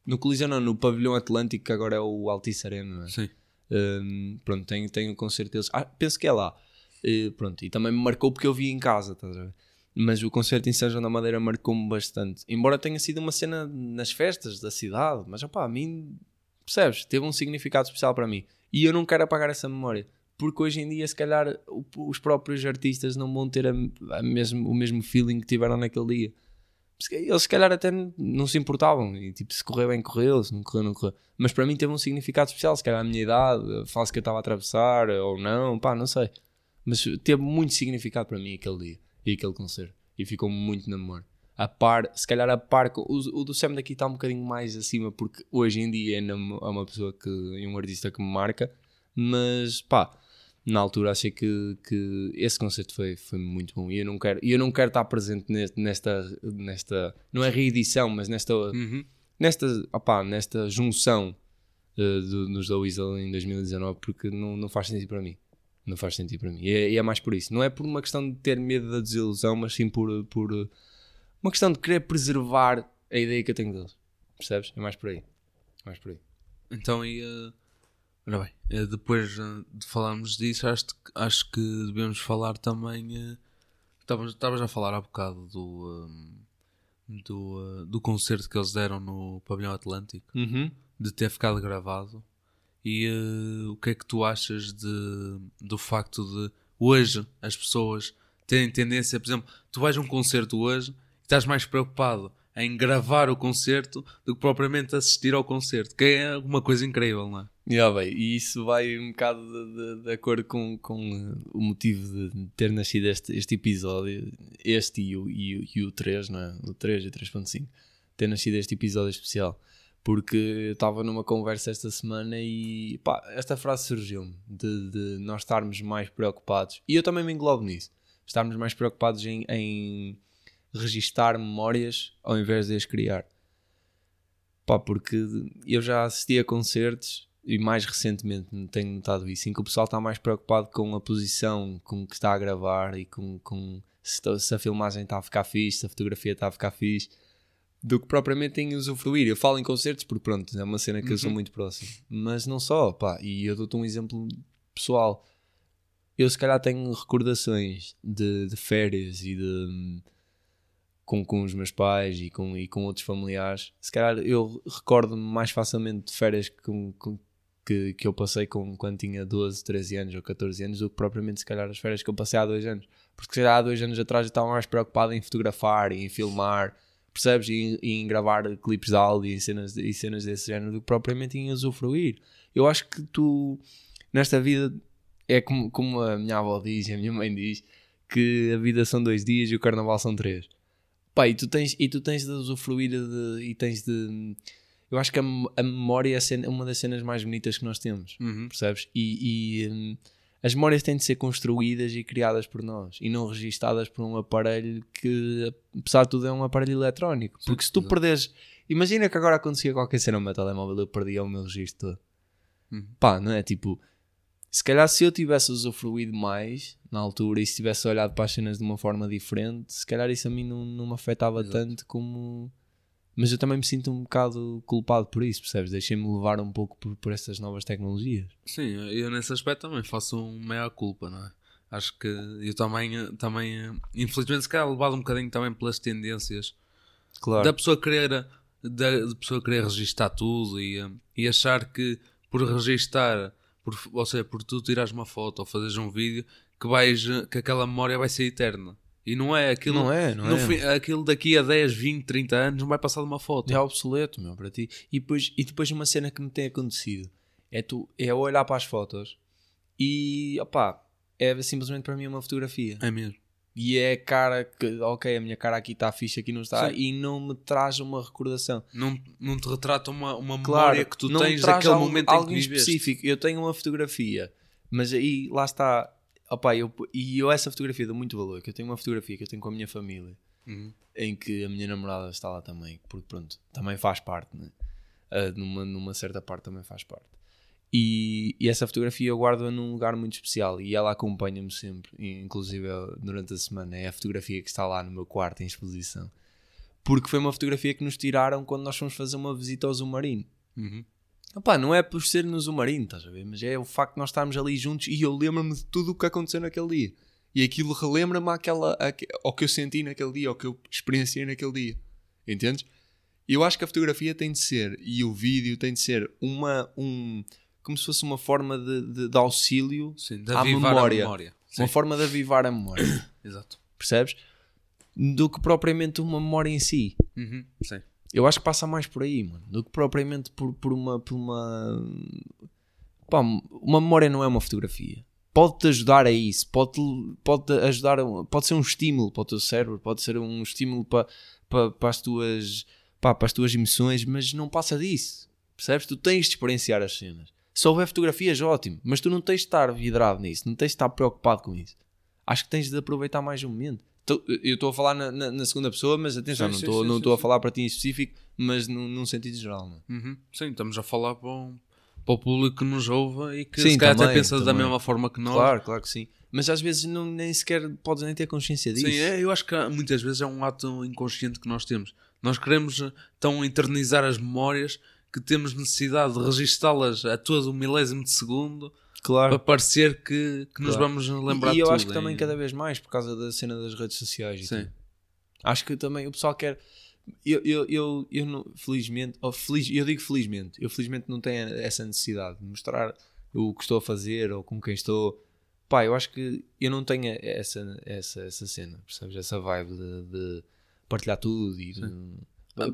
no Coliseu não, no Pavilhão Atlântico, que agora é o Altice Arena, não é?
Sim.
Um, pronto, tenho, tenho o concerto deles. Ah, penso que é lá. Uh, pronto, e também me marcou porque eu vi em casa, estás a ver? Mas o concerto em São João da Madeira marcou-me bastante. Embora tenha sido uma cena nas festas da cidade, mas opá, a mim, percebes? Teve um significado especial para mim. E eu não quero apagar essa memória. Porque hoje em dia, se calhar, os próprios artistas não vão ter a, a mesmo, o mesmo feeling que tiveram naquele dia. Eles, se calhar, até não se importavam. E, tipo, se correu bem, correu. Se não correu, não correu. Mas para mim teve um significado especial. Se calhar a minha idade, a fase que eu estava a atravessar, ou não, pá, não sei. Mas teve muito significado para mim aquele dia e aquele concerto. E ficou muito na memória. A par, se calhar a par, o, o do Sam daqui está um bocadinho mais acima, porque hoje em dia é uma, é uma pessoa que, e um artista que me marca. Mas pá, na altura achei que, que esse concerto foi, foi muito bom. E eu não quero, eu não quero estar presente neste, nesta, nesta, não é reedição, mas nesta,
Uhum.
nesta, opá, nesta junção eh, do, nos da Weasel em 2019 porque não, não faz sentido para mim. Não faz sentido para mim. E é, e é mais por isso. Não é por uma questão de ter medo da desilusão, mas sim por, por eh, uma questão de querer preservar a ideia que eu tenho deles. Percebes? É mais por aí. É mais por aí.
Então, e, eh, ora bem, eh, depois de falarmos disso, acho, que- acho que devemos falar também. eh, Estavas a falar há bocado do, do, eh, do concerto que eles deram no Pavilhão Atlântico, de ter ficado gravado. E eh, o que é que tu achas de, do facto de hoje as pessoas terem tendência, por exemplo, tu vais a um concerto hoje e estás mais preocupado em gravar o concerto do que propriamente assistir ao concerto, que é uma coisa incrível, não é?
Yeah, bem, e isso vai um bocado de, de- de acordo com, com eh, o motivo de ter nascido este, este episódio, este e o, e, o- e o 3, não é? O 3 e o 3.5, ter nascido este episódio especial. Porque estava numa conversa esta semana e pá, esta frase surgiu-me de, de nós estarmos mais preocupados, e eu também me englobo nisso, estarmos mais preocupados em, em registar memórias ao invés de as criar. Pá, porque eu já assisti a concertos e mais recentemente tenho notado isso, em que o pessoal está mais preocupado com a posição com que está a gravar e com, com se, se a filmagem está a ficar fixe, se a fotografia está a ficar fixe, do que propriamente em usufruir. Eu falo em concertos porque pronto, é uma cena que eu sou
Uhum.
muito próximo. Mas não só, pá, e eu dou-te um exemplo pessoal. Eu se calhar tenho recordações de, de férias e de com, com os meus pais e com, e com outros familiares. Se calhar eu recordo-me mais facilmente de férias com, com- que, que eu passei com, quando tinha 12, 13 anos ou 14 anos do que propriamente se calhar as férias que eu passei há dois anos. Porque se calhar há dois anos atrás eu estava mais preocupado em fotografar e em filmar, percebes? E em, e em gravar clipes de áudio e cenas, e cenas desse género do que propriamente em usufruir. Eu acho que tu, nesta vida, é como, como a minha avó diz e a minha mãe diz, que a vida são dois dias e o carnaval são três. Pá, e tu tens, e tu tens de usufruir de, e tens de. Eu acho que a, a memória é a cena- uma das cenas mais bonitas que nós temos, percebes? E, e, hum, as memórias têm de ser construídas e criadas por nós e não registadas por um aparelho que, apesar de tudo, é um aparelho eletrónico. Porque se tu
exato.
perdes. Imagina que agora acontecia qualquer cena no meu telemóvel eu perdia o meu registro todo.
Uhum.
Pá, não é? Tipo, se calhar se eu tivesse usufruído mais na altura e se tivesse olhado para as cenas de uma forma diferente, se calhar isso a mim não, não me afetava
Exato.
tanto como. Mas eu também me sinto um bocado culpado por isso, percebes? Deixei-me levar um pouco por, por essas novas tecnologias.
Sim, eu nesse aspecto também faço um meia-culpa, não é? Acho que eu também, também infelizmente, se calhar levado um bocadinho também pelas tendências
Claro.
da pessoa querer da, da pessoa querer registar tudo e, e achar que por registar, por, ou seja, por tu tirares uma foto ou fazeres um vídeo, que, vais, que aquela memória vai ser eterna. E não é aquilo.
Não é, não é.
fim- aquilo daqui a 10, 20, 30 anos não vai passar de uma foto.
É obsoleto, meu, para ti. E depois, e depois uma cena que me tem acontecido é tu é olhar para as fotos e opá, é simplesmente para mim uma fotografia.
É mesmo.
E é a cara que, ok, a minha cara aqui está fixe, aqui não está,
Sim.
e não me traz uma recordação.
Não, não te retrata uma, uma
Claro,
memória que tu tens daquele momento
algo
em que
específico. Eu tenho uma fotografia, mas aí lá está. Opá, eu, e eu essa fotografia dou muito valor. Que eu tenho uma fotografia que eu tenho com a minha família
Uhum.
em que a minha namorada está lá também, porque pronto, também faz parte, né? Ah, numa, numa certa parte também faz parte. E, e essa fotografia eu guardo-a num lugar muito especial e ela acompanha-me sempre, inclusive durante a semana. É a fotografia que está lá no meu quarto em exposição, porque foi uma fotografia que nos tiraram quando nós fomos fazer uma visita ao Zumarino.
Uhum.
Opá, não é por ser no Zumarino, estás a ver? Mas é o facto de nós estarmos ali juntos e eu lembro-me de tudo o que aconteceu naquele dia. E aquilo relembra-me àquela, àque- ao que eu senti naquele dia, ao que eu experienciei naquele dia. Entendes? Eu acho que a fotografia tem de ser, e o vídeo tem de ser, uma, um, como se fosse uma forma de, de, de auxílio,
Sim, de
À memória.
memória.
Uma forma de avivar a memória.
exato.
Percebes? Do que propriamente uma memória em si.
Uhum. Sim.
Eu acho que passa mais por aí, mano, do que propriamente por, por uma. Por uma... Pá, uma memória não é uma fotografia. Pode-te ajudar a isso, pode, pode ajudar, pode ser um estímulo para o teu cérebro, pode ser um estímulo para, para, para as tuas pá, para as tuas emoções, mas não passa disso. Percebes? Tu tens de experienciar as cenas. Se houver fotografias, ótimo, mas tu não tens de estar vidrado nisso, não tens de estar preocupado com isso. Acho que tens de aproveitar mais o momento. Eu estou a falar na, na- na segunda pessoa, mas atenção,
Sim,
não estou a falar para ti em específico, mas num, num sentido geral. Não? é?
Uhum. Sim, estamos a falar para, um- para o público que nos ouve e que
Sim,
se calhar até
também,
pensa da
também.
mesma forma que nós.
Claro, claro que sim. Mas às vezes não, nem sequer podes nem ter consciência disso.
Sim, é, eu acho que muitas vezes é um ato inconsciente que nós temos. Nós queremos eh, tão eternizar as memórias que temos necessidade de registá-las a todo o milésimo de segundo
claro.
para parecer que, que nos
Claro.
vamos lembrar
e eu
de
acho que também cada vez mais por causa da cena das redes sociais. e
Sim.
tudo. Acho que também o pessoal quer. Eu, eu, eu, eu não, felizmente, ou feliz, eu digo felizmente, eu felizmente não tenho essa necessidade de mostrar o que estou a fazer ou com quem estou. Pá, eu acho que eu não tenho essa, essa, essa cena, percebes? Essa vibe de, de partilhar tudo e de,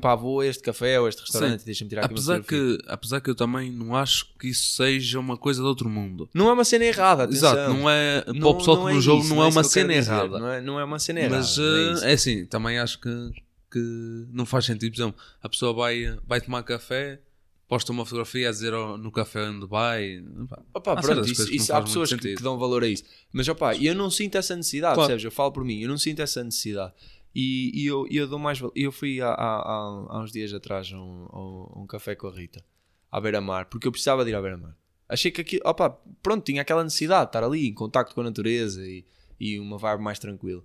pá, vou a este café ou a este restaurante e deixa-me tirar aqui uma
Apesar que, apesar que eu também não acho que isso seja uma coisa de outro mundo.
Não é uma cena errada, atenção.
Exato, não é, para
Não-
o pessoal que
é
nos ouve,
isso,
não é
isso
uma cena errada.
Não é, não é uma cena errada.
Mas
é
eh, é assim, também acho que, que não faz sentido. Por exemplo, a pessoa vai, vai tomar café, posta uma fotografia a dizer oh, no café onde vai.
Opa,
há
pronto, isso, isso há pessoas que, que dão valor a isso. Mas opa, eu não sinto essa necessidade,
Claro.
percebes? Eu falo por mim, eu não sinto essa necessidade. E, e eu, eu dou mais. Eu fui há, há, há- uns dias atrás a um, um- café com a Rita, à beira-mar, porque eu precisava de ir à beira-mar. Achei que aqui, opa, pronto, tinha aquela necessidade de estar ali em contacto com a natureza e, e uma vibe mais tranquila.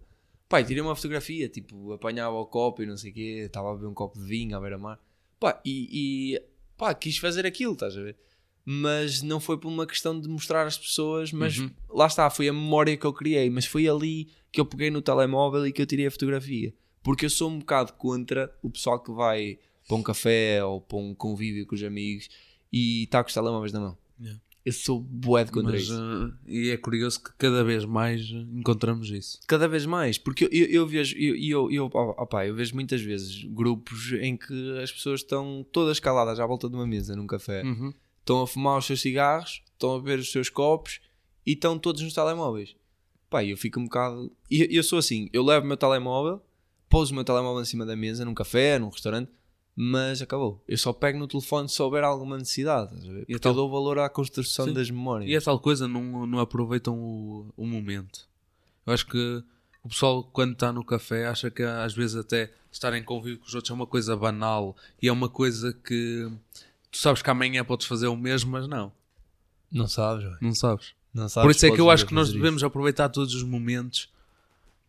Pai, tirei uma fotografia, tipo, apanhava o copo e não sei o quê, estava a beber um copo de vinho à beira-mar. Pá, e, e pá, quis fazer aquilo, estás a ver? Mas não foi por uma questão de mostrar às pessoas, mas
Uhum.
lá está, foi a memória que eu criei, mas foi ali que eu peguei no telemóvel e que eu tirei a fotografia. Porque eu sou um bocado contra o pessoal que vai para um café ou para um convívio com os amigos e está com os telemóveis na mão.
Yeah.
Eu sou bué de contra
Mas,
isso.
eh, e é curioso que cada vez mais encontramos isso.
Cada vez mais, porque eu, eu, eu vejo, eu, eu, eu, opá, eu vejo muitas vezes grupos em que as pessoas estão todas caladas à volta de uma mesa num café,
Uhum.
Estão a fumar os seus cigarros, estão a beber os seus copos e estão todos nos telemóveis. Pá, eu fico um bocado. e Eu, eu sou assim, eu levo o meu telemóvel, pouso o meu telemóvel em cima da mesa, num café, num restaurante, mas acabou. Eu só pego no telefone se houver alguma necessidade. a? Porque
então-
eu dou valor à construção
Sim.
das memórias.
E é tal coisa, não, não aproveitam o, o momento. Eu acho que o pessoal, quando está no café, acha que às vezes até estar em convívio com os outros é uma coisa banal e é uma coisa que tu sabes que amanhã podes fazer o mesmo, mas não,
Não sabes, velho.
não sabes.
Não sabes
Por isso é que eu acho que nós
fazer isso.
devemos aproveitar todos os momentos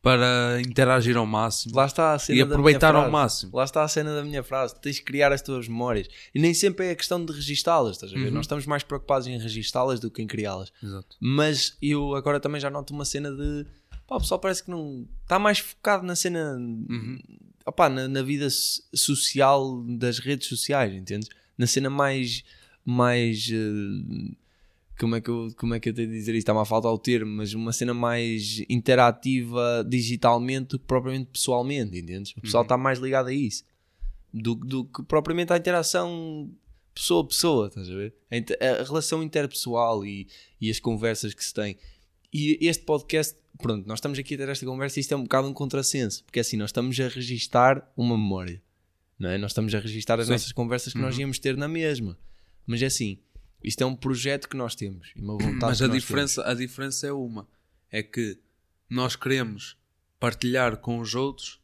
para interagir ao máximo
Lá está a cena
e
da
aproveitar
minha
ao máximo.
Lá está a cena da minha frase. Tens de criar as tuas memórias. E nem sempre é a questão de registá-las, estás a ver?
Uhum.
Nós estamos mais preocupados em registá-las do que em criá-las.
Exato.
Mas eu agora também já noto uma cena de. Pá, o pessoal parece que não. Está mais focado na cena.
Uhum.
opá, na, na vida so- social das redes sociais, entendes? Na cena mais. mais eh, como, é que eu, como é que eu tenho de dizer isto? Está-me a faltar o termo, mas uma cena mais interativa digitalmente do que propriamente pessoalmente, entendes? O pessoal
Uhum.
está mais ligado a isso do, do que propriamente à interação pessoa a pessoa, estás a ver? A, relação interpessoal e, e as conversas que se têm. E este podcast, pronto, nós estamos aqui a ter esta conversa e isto é um bocado um contrassenso, porque assim, nós estamos a registar uma memória, não é? Nós estamos a registar as
Sim.
nossas conversas que nós
Uhum.
íamos ter na mesma. Mas é assim, isto é um projeto que nós temos e uma vontade
Mas a
nós
diferença, a diferença é uma: é que nós queremos partilhar com os outros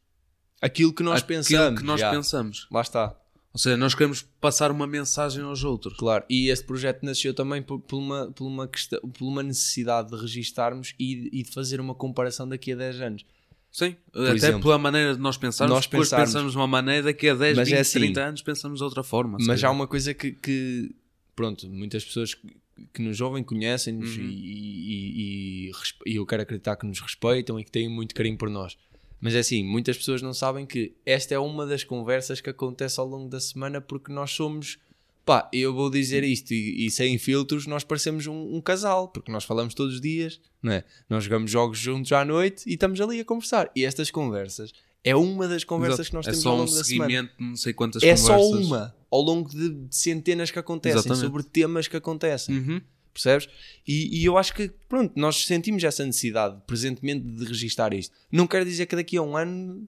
aquilo que nós
aquilo
pensamos.
que nós
já.
pensamos.
Lá está.
Ou seja, nós queremos passar uma mensagem aos outros.
Claro, e este projeto nasceu também por, por uma, por, uma questão, por uma necessidade de registarmos e, e de fazer uma comparação daqui a 10 anos.
Sim, até
exemplo,
pela maneira de nós pensarmos,
nós
depois
pensarmos.
pensamos de uma maneira, daqui a 10,
Mas
20,
é assim,
30 anos pensamos de outra forma.
Mas há
calhar.
uma coisa que, que, pronto, muitas pessoas que, que nos ouvem conhecem-nos
Uhum.
e, e, e, e eu quero acreditar que nos respeitam e que têm muito carinho por nós. Mas é assim, muitas pessoas não sabem que esta é uma das conversas que acontece ao longo da semana porque nós somos, pá, eu vou dizer isto e, e sem filtros, nós parecemos um, um casal, porque nós falamos todos os dias, não é? Nós jogamos jogos juntos à noite e estamos ali a conversar. E estas conversas é uma das conversas
Exato.
que nós
é
temos
só
ao
um
longo da semana
seguimento de não sei quantas
é
conversas.
só uma ao longo de, centenas que acontecem
Exatamente.
sobre temas que acontecem,
Uhum.
percebes? E, e eu acho que, pronto, nós sentimos essa necessidade presentemente de registar isto. Não quer dizer que daqui a um ano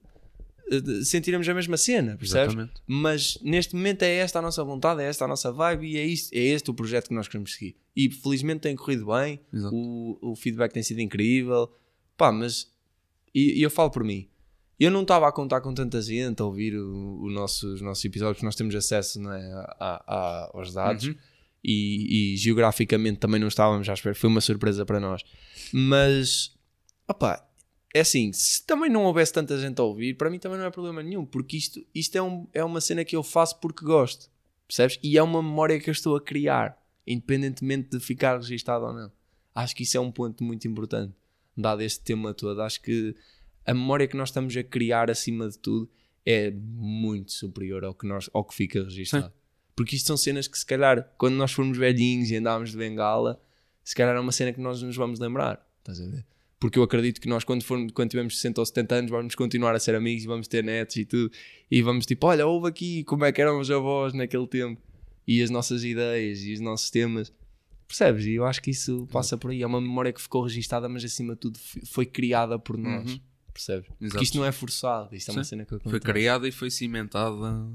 sentiremos a mesma cena, percebes?
Exatamente.
Mas neste momento é esta a nossa vontade, é esta a nossa vibe e é, isto, é este o projeto que nós queremos seguir. E felizmente tem corrido bem,
Exato.
o, o feedback tem sido incrível, pá, mas e, e eu falo por mim. Eu não estava a contar com tanta gente a ouvir o, o nosso- os nossos episódios, porque nós temos acesso é, a- a- aos dados
Uhum.
e, e geograficamente também não estávamos à espera, foi uma surpresa para nós. Mas, opá, é assim, se também não houvesse tanta gente a ouvir, para mim também não é problema nenhum, porque isto, isto é, um- é uma cena que eu faço porque gosto, percebes? E é uma memória que eu estou a criar, independentemente de ficar registado ou não. Acho que isso é um ponto muito importante, dado este tema todo. Acho que a memória que nós estamos a criar acima de tudo é muito superior ao que, nós, ao que fica registado. Porque isto são cenas que, se calhar, quando nós formos velhinhos e andarmos de bengala, se calhar é uma cena que nós nos vamos lembrar. Estás a ver? Porque eu acredito que nós, quando, formos, quando tivermos 60 ou 70 anos, vamos continuar a ser amigos e vamos ter netos e tudo. E vamos tipo, olha, houve aqui como é que eram os avós naquele tempo. E as nossas ideias e os nossos temas. Percebes? E eu acho que isso passa por aí. É uma memória que ficou registada, mas acima de tudo foi criada por nós.
Uhum.
Percebes? Porque
Exato.
isto não é forçado. Isto é uma
Sim.
cena que acontece.
Foi criada e foi cimentada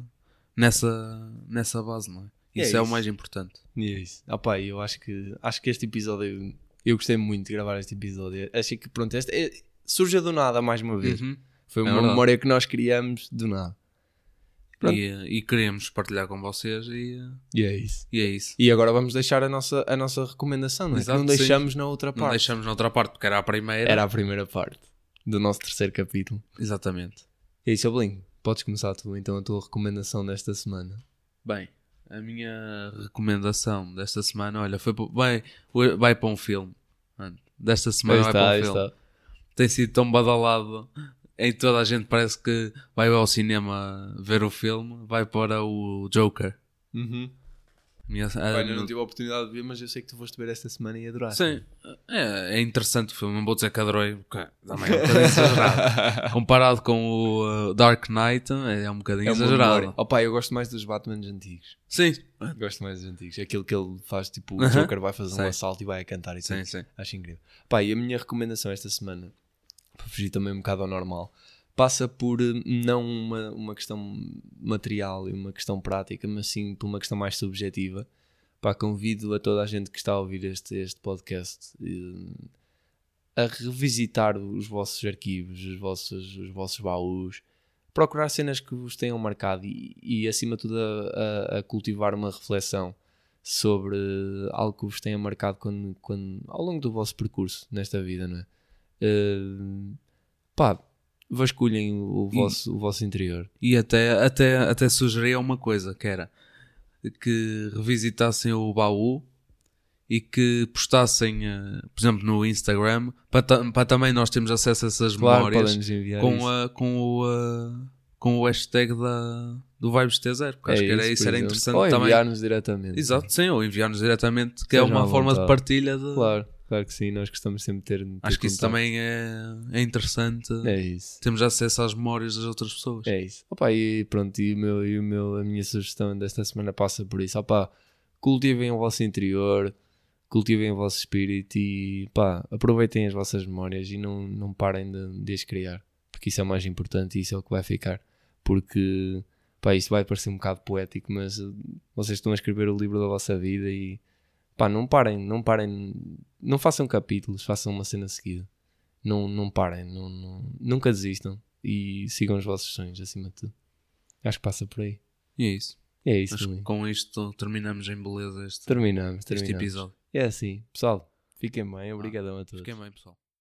nessa, nessa base, não é?
É
Isso é, o
isso.
mais importante.
E é isso. Ah, pá, eu acho que, acho que este episódio. Eu gostei muito de gravar este episódio. Achei que, pronto, este é, surge do nada mais uma vez.
Uhum.
Foi
É
uma
verdade.
memória que nós criamos do nada.
E, e queremos partilhar com vocês e,
E é isso.
e é isso.
E agora vamos deixar a nossa, a nossa recomendação, não é?
Exato,
não
sim.
deixamos na outra
Não
parte.
deixamos na outra parte porque era a primeira.
Era a primeira parte do nosso terceiro capítulo.
Exatamente.
E é isso, Blinho. Podes começar tu então a tua recomendação desta semana.
Bem, a minha recomendação desta semana, olha, foi vai, vai para um filme. Mano, Desta semana vai para um filme. Tem sido tão badalado em toda a gente parece que vai ao cinema ver o filme, vai para o Joker.
Uhum.
Minha-
Pá,
a-
ainda não tive a oportunidade de ver, mas eu sei que tu foste ver esta semana e adoraste.
Sim, é, é interessante o filme. Não vou dizer que adorei, porque também é um bocadinho exagerado. Comparado com o uh, Dark Knight, é um bocadinho
É
exagerado.
Opa, eu gosto mais dos Batmans antigos.
Sim,
Gosto mais dos antigos. Aquilo que ele faz, tipo, o. Joker vai fazer um
Sei.
assalto e vai a cantar e
sim, sim.
Acho incrível. Pá, e a minha recomendação esta semana, para fugir também um bocado ao normal, passa por eh, não uma, uma questão material e uma questão prática, mas sim por uma questão mais subjetiva. Pá, convido a toda a gente que está a ouvir este, este podcast eh, a revisitar os vossos arquivos, os vossos, os vossos baús, procurar cenas que vos tenham marcado e, e acima de tudo, a, a- cultivar uma reflexão sobre algo que vos tenha marcado quando, quando, ao longo do vosso percurso nesta vida, não é? Eh, pá, vasculhem o,
E-
vosso, o vosso interior.
E até, até, até sugeria uma coisa, que era que revisitassem o baú e que postassem, eh, por exemplo, no Instagram, para, para também nós termos acesso a essas
Claro,
memórias com,
isso.
a, com, o, eh, com o hashtag da, do Vibes T0, porque acho que era isso,
por
era
exemplo.
interessante
Ou
também.
enviar-nos diretamente.
Exato, sim, ou enviar-nos diretamente, que é
Sejam
uma
à
forma de
vontade.
partilha de.
Claro, claro que sim, nós gostamos sempre de ter. ter
Acho que isso também é, é interessante.
É isso.
Temos acesso às memórias das outras pessoas.
É isso. Opa, e pronto, e, o meu, e o meu, a minha sugestão desta semana passa por isso. Opa, cultivem o vosso interior, cultivem o vosso espírito e pá, aproveitem as vossas memórias e não, não parem de, de as criar. Porque isso é o mais importante e isso é o que vai ficar. Porque pá, isto vai parecer um bocado poético, mas uh, vocês estão a escrever o livro da vossa vida e pá, não parem, não parem, não façam capítulos, façam uma cena seguida. Não, não parem, não, não- nunca desistam. e sigam os vossos sonhos acima de tudo. Acho que passa por aí.
E é isso.
E é isso,
Acho que
Lili.
com isto terminamos em beleza este,
Terminamos,
este
terminamos.
episódio.
É assim, pessoal, fiquem bem, obrigadão a todos.
Fiquem bem, pessoal.